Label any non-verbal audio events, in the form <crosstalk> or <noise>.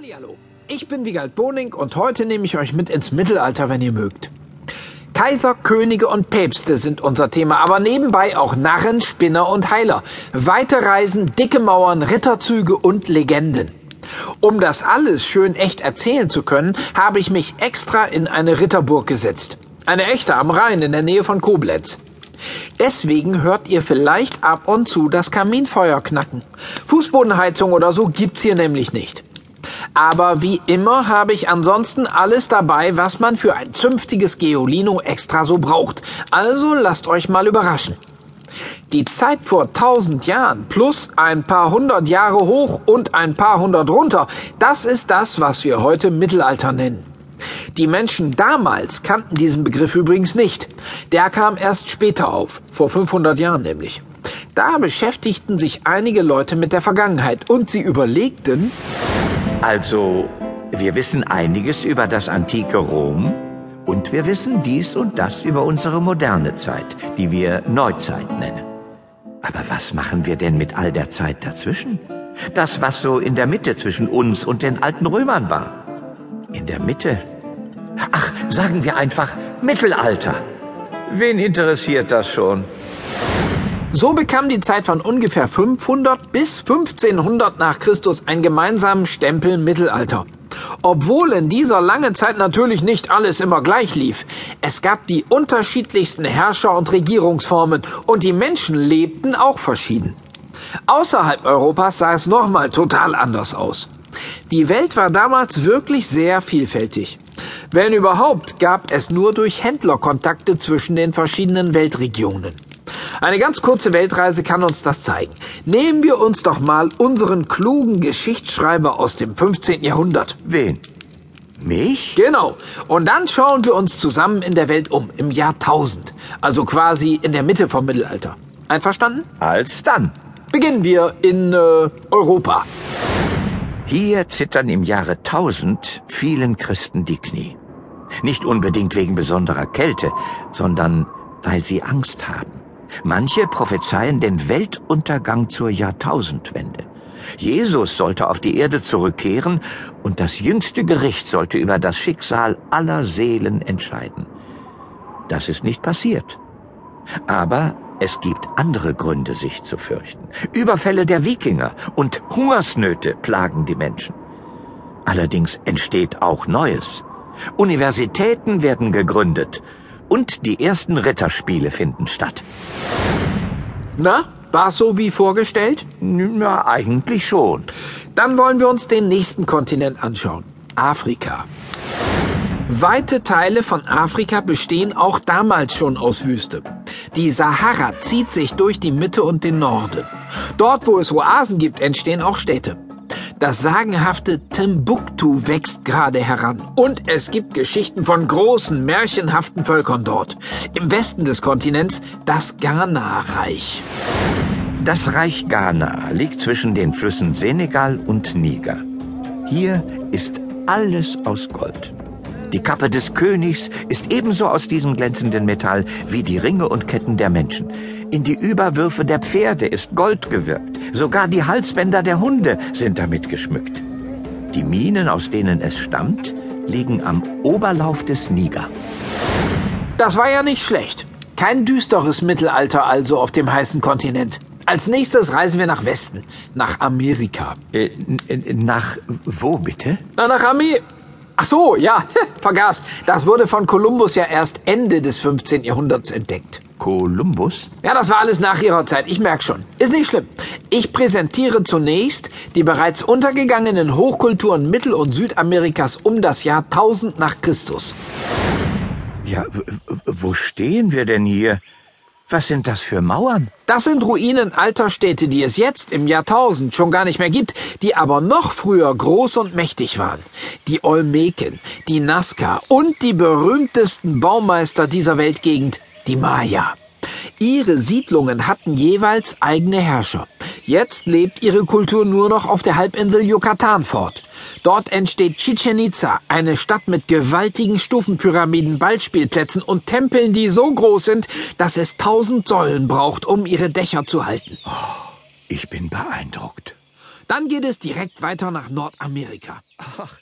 Hallihallo, ich bin Wiegald Boning und heute nehme ich euch mit ins Mittelalter, wenn ihr mögt. Kaiser, Könige und Päpste sind unser Thema, aber nebenbei auch Narren, Spinner und Heiler, weite Reisen, dicke Mauern, Ritterzüge und Legenden. Um das alles schön echt erzählen zu können, habe ich mich extra in eine Ritterburg gesetzt. Eine echte am Rhein in der Nähe von Koblenz. Deswegen hört ihr vielleicht ab und zu das Kaminfeuer knacken. Fußbodenheizung oder so gibt's hier nämlich nicht. Aber wie immer habe ich ansonsten alles dabei, was man für ein zünftiges Geolino extra so braucht. Also lasst euch mal überraschen. Die Zeit vor tausend Jahren plus ein paar hundert Jahre hoch und ein paar hundert runter, das ist das, was wir heute Mittelalter nennen. Die Menschen damals kannten diesen Begriff übrigens nicht. Der kam erst später auf, vor 500 Jahren nämlich. Da beschäftigten sich einige Leute mit der Vergangenheit und sie überlegten, also, wir wissen einiges über das antike Rom und wir wissen dies und das über unsere moderne Zeit, die wir Neuzeit nennen. Aber was machen wir denn mit all der Zeit dazwischen? Das, was so in der Mitte zwischen uns und den alten Römern war. In der Mitte? Ach, sagen wir einfach Mittelalter. Wen interessiert das schon? So bekam die Zeit von ungefähr 500 bis 1500 nach Christus einen gemeinsamen Stempel Mittelalter. Obwohl in dieser langen Zeit natürlich nicht alles immer gleich lief. Es gab die unterschiedlichsten Herrscher und Regierungsformen und die Menschen lebten auch verschieden. Außerhalb Europas sah es nochmal total anders aus. Die Welt war damals wirklich sehr vielfältig. Wenn überhaupt, gab es nur durch Händlerkontakte zwischen den verschiedenen Weltregionen. Eine ganz kurze Weltreise kann uns das zeigen. Nehmen wir uns doch mal unseren klugen Geschichtsschreiber aus dem 15. Jahrhundert. Wen? Mich? Genau. Und dann schauen wir uns zusammen in der Welt um, im Jahr 1000. Also quasi in der Mitte vom Mittelalter. Einverstanden? Als dann. Beginnen wir in äh, Europa. Hier zittern im Jahre 1000 vielen Christen die Knie. Nicht unbedingt wegen besonderer Kälte, sondern weil sie Angst haben. Manche prophezeien den Weltuntergang zur Jahrtausendwende. Jesus sollte auf die Erde zurückkehren und das jüngste Gericht sollte über das Schicksal aller Seelen entscheiden. Das ist nicht passiert. Aber es gibt andere Gründe, sich zu fürchten. Überfälle der Wikinger und Hungersnöte plagen die Menschen. Allerdings entsteht auch Neues. Universitäten werden gegründet und die ersten Ritterspiele finden statt. Na, war's so wie vorgestellt? Na, eigentlich schon. Dann wollen wir uns den nächsten Kontinent anschauen. Afrika. Weite Teile von Afrika bestehen auch damals schon aus Wüste. Die Sahara zieht sich durch die Mitte und den Norden. Dort, wo es Oasen gibt, entstehen auch Städte. Das sagenhafte Timbuktu wächst gerade heran. Und es gibt Geschichten von großen, märchenhaften Völkern dort. Im Westen des Kontinents das Ghana-Reich. Das Reich Ghana liegt zwischen den Flüssen Senegal und Niger. Hier ist alles aus Gold. Die Kappe des Königs ist ebenso aus diesem glänzenden Metall wie die Ringe und Ketten der Menschen. In die Überwürfe der Pferde ist Gold gewirkt. Sogar die Halsbänder der Hunde sind damit geschmückt. Die Minen, aus denen es stammt, liegen am Oberlauf des Niger. Das war ja nicht schlecht. Kein düsteres Mittelalter also auf dem heißen Kontinent. Als nächstes reisen wir nach Westen, nach Amerika. Äh, nach wo bitte? Na, nach Amerika. Ach so, ja, <laughs> vergaß. Das wurde von Kolumbus ja erst Ende des 15. Jahrhunderts entdeckt. Kolumbus? Ja, das war alles nach ihrer Zeit. Ich merk schon. Ist nicht schlimm. Ich präsentiere zunächst die bereits untergegangenen Hochkulturen Mittel- und Südamerikas um das Jahr 1000 nach Christus. Ja, wo stehen wir denn hier? Was sind das für Mauern? Das sind Ruinen alter Städte, die es jetzt im Jahrtausend schon gar nicht mehr gibt, die aber noch früher groß und mächtig waren. Die Olmeken, die Nazca und die berühmtesten Baumeister dieser Weltgegend, die Maya. Ihre Siedlungen hatten jeweils eigene Herrscher. Jetzt lebt ihre Kultur nur noch auf der Halbinsel Yucatan fort. Dort entsteht Chichen Itza, eine Stadt mit gewaltigen Stufenpyramiden, Ballspielplätzen und Tempeln, die so groß sind, dass es tausend Säulen braucht, um ihre Dächer zu halten. Oh, ich bin beeindruckt. Dann geht es direkt weiter nach Nordamerika. Ach.